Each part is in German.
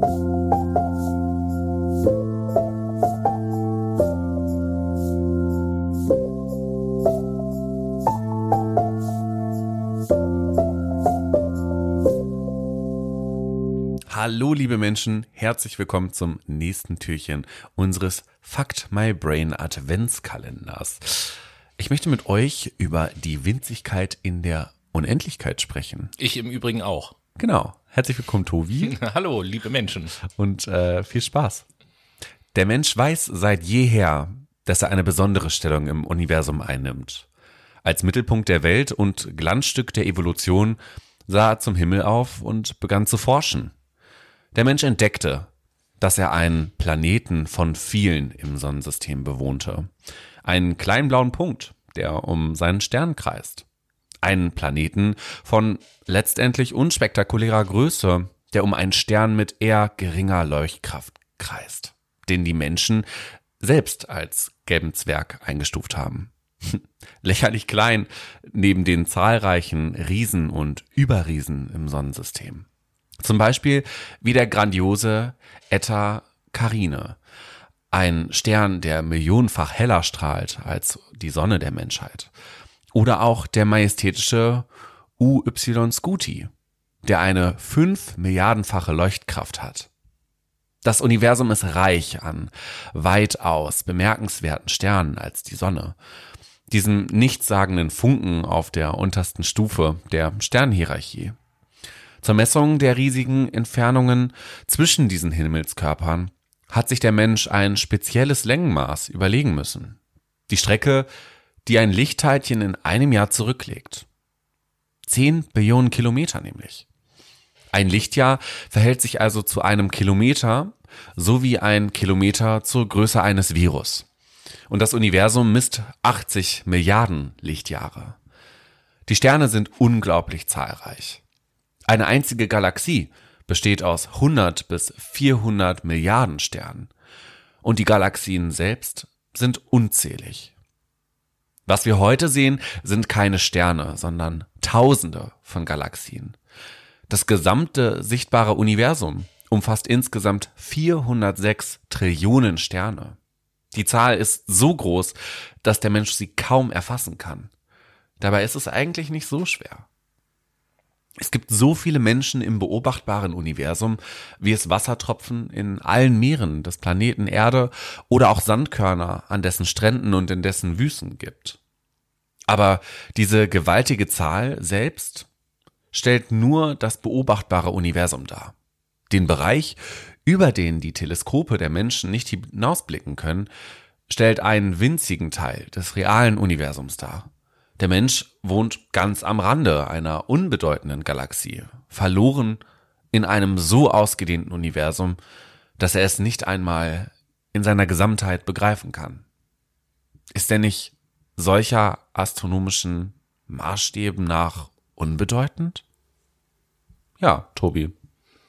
Hallo liebe Menschen, herzlich willkommen zum nächsten Türchen unseres Fact My Brain Adventskalenders. Ich möchte mit euch über die Winzigkeit in der Unendlichkeit sprechen. Ich im Übrigen auch. Genau. Herzlich willkommen, Tobi. Hallo, liebe Menschen. Und äh, viel Spaß. Der Mensch weiß seit jeher, dass er eine besondere Stellung im Universum einnimmt. Als Mittelpunkt der Welt und Glanzstück der Evolution sah er zum Himmel auf und begann zu forschen. Der Mensch entdeckte, dass er einen Planeten von vielen im Sonnensystem bewohnte. Einen kleinen blauen Punkt, der um seinen Stern kreist. Einen Planeten von letztendlich unspektakulärer Größe, der um einen Stern mit eher geringer Leuchtkraft kreist, den die Menschen selbst als gelben Zwerg eingestuft haben. Lächerlich klein neben den zahlreichen Riesen und Überriesen im Sonnensystem. Zum Beispiel wie der grandiose Eta Carine, ein Stern, der millionenfach heller strahlt als die Sonne der Menschheit. Oder auch der majestätische UY Scuti, der eine fünf Milliardenfache Leuchtkraft hat. Das Universum ist reich an weitaus bemerkenswerten Sternen als die Sonne. Diesem nichtssagenden Funken auf der untersten Stufe der Sternhierarchie. Zur Messung der riesigen Entfernungen zwischen diesen Himmelskörpern hat sich der Mensch ein spezielles Längenmaß überlegen müssen. Die Strecke, die ein Lichtteilchen in einem Jahr zurücklegt. Zehn Billionen Kilometer nämlich. Ein Lichtjahr verhält sich also zu einem Kilometer, so wie ein Kilometer zur Größe eines Virus. Und das Universum misst 80 Milliarden Lichtjahre. Die Sterne sind unglaublich zahlreich. Eine einzige Galaxie besteht aus 100 bis 400 Milliarden Sternen. Und die Galaxien selbst sind unzählig. Was wir heute sehen, sind keine Sterne, sondern Tausende von Galaxien. Das gesamte sichtbare Universum umfasst insgesamt 406 Trillionen Sterne. Die Zahl ist so groß, dass der Mensch sie kaum erfassen kann. Dabei ist es eigentlich nicht so schwer. Es gibt so viele Menschen im beobachtbaren Universum, wie es Wassertropfen in allen Meeren des Planeten Erde oder auch Sandkörner an dessen Stränden und in dessen Wüsten gibt. Aber diese gewaltige Zahl selbst stellt nur das beobachtbare Universum dar. Den Bereich, über den die Teleskope der Menschen nicht hinausblicken können, stellt einen winzigen Teil des realen Universums dar. Der Mensch wohnt ganz am Rande einer unbedeutenden Galaxie, verloren in einem so ausgedehnten Universum, dass er es nicht einmal in seiner Gesamtheit begreifen kann. Ist er nicht solcher astronomischen Maßstäben nach unbedeutend? Ja, Tobi.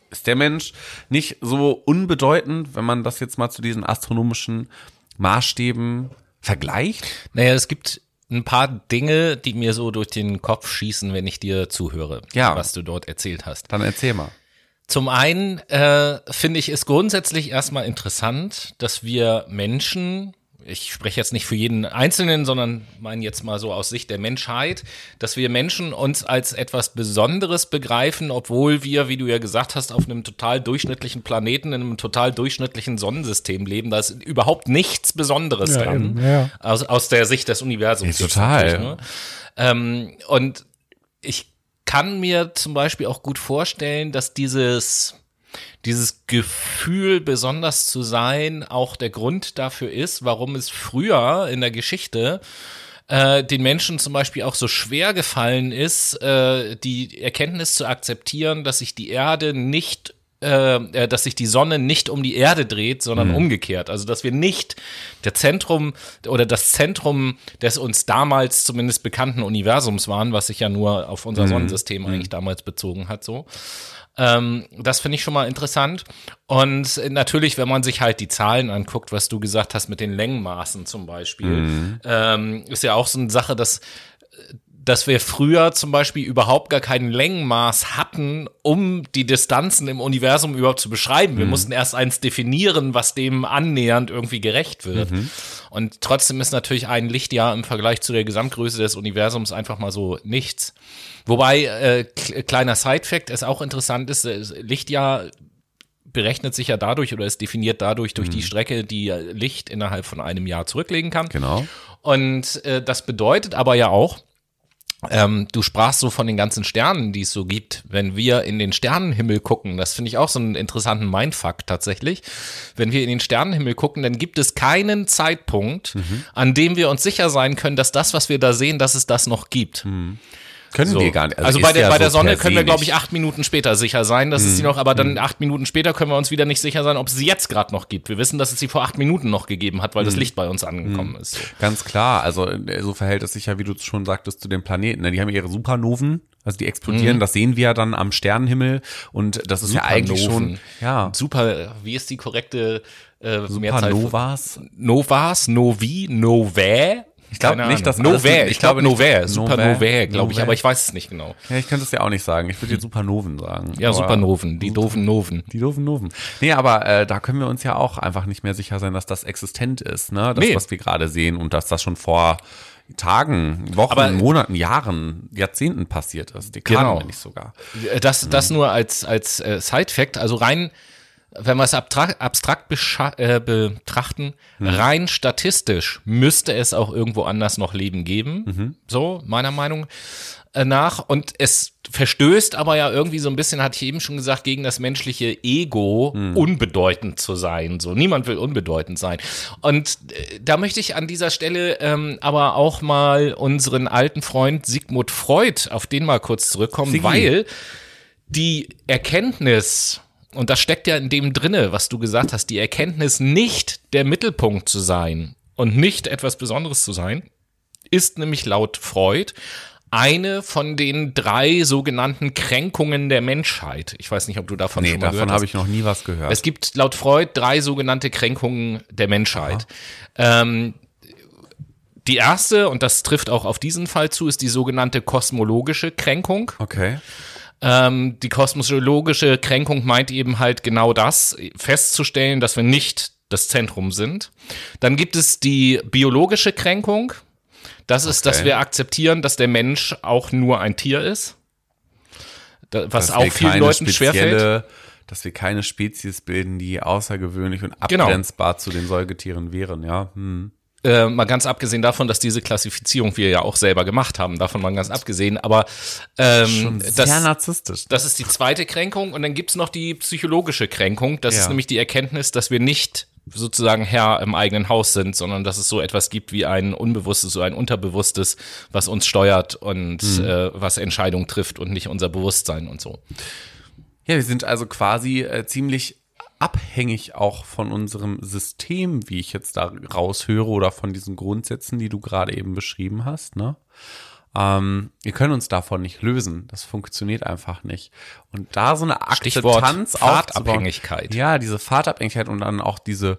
Ist der Mensch nicht so unbedeutend, wenn man das jetzt mal zu diesen astronomischen Maßstäben vergleicht? Naja, es gibt ein paar Dinge, die mir so durch den Kopf schießen, wenn ich dir zuhöre, ja. was du dort erzählt hast. Dann erzähl mal. Zum einen äh, finde ich es grundsätzlich erstmal interessant, dass wir Menschen ich spreche jetzt nicht für jeden Einzelnen, sondern meine jetzt mal so aus Sicht der Menschheit, dass wir Menschen uns als etwas Besonderes begreifen, obwohl wir, wie du ja gesagt hast, auf einem total durchschnittlichen Planeten, in einem total durchschnittlichen Sonnensystem leben. Da ist überhaupt nichts Besonderes ja, dran. Eben, ja. aus, aus der Sicht des Universums. Ja, total. Ne? Ähm, und ich kann mir zum Beispiel auch gut vorstellen, dass dieses dieses Gefühl, besonders zu sein, auch der Grund dafür ist, warum es früher in der Geschichte äh, den Menschen zum Beispiel auch so schwer gefallen ist, äh, die Erkenntnis zu akzeptieren, dass sich die Erde nicht äh, äh dass sich die Sonne nicht um die Erde dreht, sondern mhm. umgekehrt. Also dass wir nicht der Zentrum oder das Zentrum des uns damals zumindest bekannten Universums waren, was sich ja nur auf unser mhm. Sonnensystem eigentlich mhm. damals bezogen hat, so. Ähm, das finde ich schon mal interessant. Und natürlich, wenn man sich halt die Zahlen anguckt, was du gesagt hast mit den Längenmaßen zum Beispiel, mhm. ähm, ist ja auch so eine Sache, dass dass wir früher zum Beispiel überhaupt gar kein Längenmaß hatten, um die Distanzen im Universum überhaupt zu beschreiben. Wir mussten erst eins definieren, was dem annähernd irgendwie gerecht wird. Und trotzdem ist natürlich ein Lichtjahr im Vergleich zu der Gesamtgröße des Universums einfach mal so nichts. Wobei, äh, kleiner Side-Fact, es auch interessant ist, äh, Lichtjahr berechnet sich ja dadurch oder ist definiert dadurch durch die Strecke, die Licht innerhalb von einem Jahr zurücklegen kann. Genau. Und äh, das bedeutet aber ja auch, ähm, du sprachst so von den ganzen Sternen, die es so gibt. Wenn wir in den Sternenhimmel gucken, das finde ich auch so einen interessanten Mindfuck tatsächlich. Wenn wir in den Sternenhimmel gucken, dann gibt es keinen Zeitpunkt, an dem wir uns sicher sein können, dass das, was wir da sehen, dass es das noch gibt. Können So. wir gar nicht. Also, ist bei der, ja bei der so Sonne können wir, glaube ich, acht Minuten später sicher sein, dass es sie noch, aber dann acht Minuten später können wir uns wieder nicht sicher sein, ob es sie jetzt gerade noch gibt. Wir wissen, dass es sie vor acht Minuten noch gegeben hat, weil das Licht bei uns angekommen ist. So. Ganz klar, also äh, so verhält es sich ja, wie du schon sagtest, zu den Planeten. ne? Die haben ihre Supernoven, also die explodieren, Mhm. das sehen wir ja dann am Sternenhimmel und das ist ja eigentlich schon, Supernoven. ja, Super, wie ist die korrekte äh? Supernovas. Novas, Novi, Novae? Ich glaub nicht, dass Novae, ich ich glaube glaube Novae, Supernovae, Novae, glaube ich, aber ich weiß es nicht genau. Ja, ich könnte es ja auch nicht sagen. Ich würde jetzt Supernoven sagen. Ja, Supernoven, die doofen Noven. Die doofen Noven. Nee, aber äh, da können wir uns ja auch einfach nicht mehr sicher sein, dass das existent ist, ne? Das, Nee. was wir gerade sehen und dass das schon vor Tagen, Wochen, Aber- Monaten, Jahren, Jahrzehnten passiert ist. Dekaden, Genau. wenn nicht sogar. Das, das nur als, als äh, Side-Fact, also rein, wenn wir es abstrakt, äh, betrachten, rein statistisch müsste es auch irgendwo anders noch Leben geben, so meiner Meinung nach. Und es verstößt aber ja irgendwie so ein bisschen, hatte ich eben schon gesagt, gegen das menschliche Ego, unbedeutend zu sein. So, niemand will unbedeutend sein. Und äh, da möchte ich an dieser Stelle ähm, aber auch mal unseren alten Freund Sigmund Freud auf den mal kurz zurückkommen, Siggi. weil die Erkenntnis, und das steckt ja in dem drinne, was du gesagt hast, die Erkenntnis nicht der Mittelpunkt zu sein und nicht etwas Besonderes zu sein, ist nämlich laut Freud eine von den drei sogenannten Kränkungen der Menschheit. Ich weiß nicht, ob du davon Nee, schon mal davon gehört habe hast. ich noch nie was gehört. Es gibt laut Freud drei sogenannte Kränkungen der Menschheit. Ähm, die erste, und das trifft auch auf diesen Fall zu, ist die sogenannte kosmologische Kränkung. okay. Ähm, die kosmologische Kränkung meint eben halt genau das, festzustellen, dass wir nicht das Zentrum sind. Dann gibt es die biologische Kränkung. Das ist, dass Okay. wir akzeptieren, dass der Mensch auch nur ein Tier ist. Da, was Dass auch vielen Leuten schwerfällt. Dass wir keine Spezies bilden, die außergewöhnlich und Genau. abgrenzbar zu den Säugetieren wären, ja. Hm. Äh, mal ganz abgesehen davon, dass diese Klassifizierung wir ja auch selber gemacht haben, davon mal ganz abgesehen, aber ähm, sehr das, narzisstisch. das ist die zweite Kränkung und dann gibt's noch die psychologische Kränkung. Das Ja. ist nämlich die Erkenntnis, dass wir nicht sozusagen Herr im eigenen Haus sind, sondern dass es so etwas gibt wie ein Unbewusstes, so ein Unterbewusstes, was uns steuert und Mhm. äh, was Entscheidungen trifft und nicht unser Bewusstsein und so. Ja, wir sind also quasi äh, ziemlich abhängig auch von unserem System, wie ich jetzt da raushöre, oder von diesen Grundsätzen, die du gerade eben beschrieben hast, ne? Ähm, wir können uns davon nicht lösen. Das funktioniert einfach nicht. Und da so eine Stichwort Akzeptanz aufzubauen- Fahrtabhängigkeit. Ja, diese Fahrtabhängigkeit und dann auch diese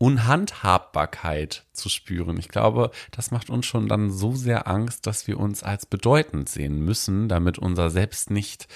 Unhandhabbarkeit zu spüren. Ich glaube, das macht uns schon dann so sehr Angst, dass wir uns als bedeutend sehen müssen, damit unser Selbst nicht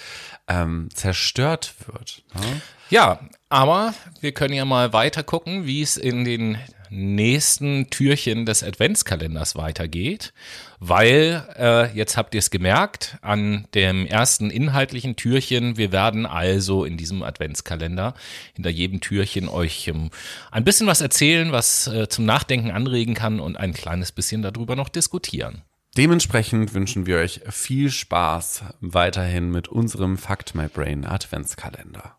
ähm, zerstört wird. Ne? Ja, aber wir können ja mal weiter gucken, wie es in den nächsten Türchen des Adventskalenders weitergeht, weil äh, jetzt habt ihr es gemerkt an dem ersten inhaltlichen Türchen. Wir werden also in diesem Adventskalender hinter jedem Türchen euch ähm, ein bisschen was erzählen, was äh, zum Nachdenken anregen kann und ein kleines bisschen darüber noch diskutieren. Dementsprechend wünschen wir euch viel Spaß weiterhin mit unserem Fact My Brain Adventskalender.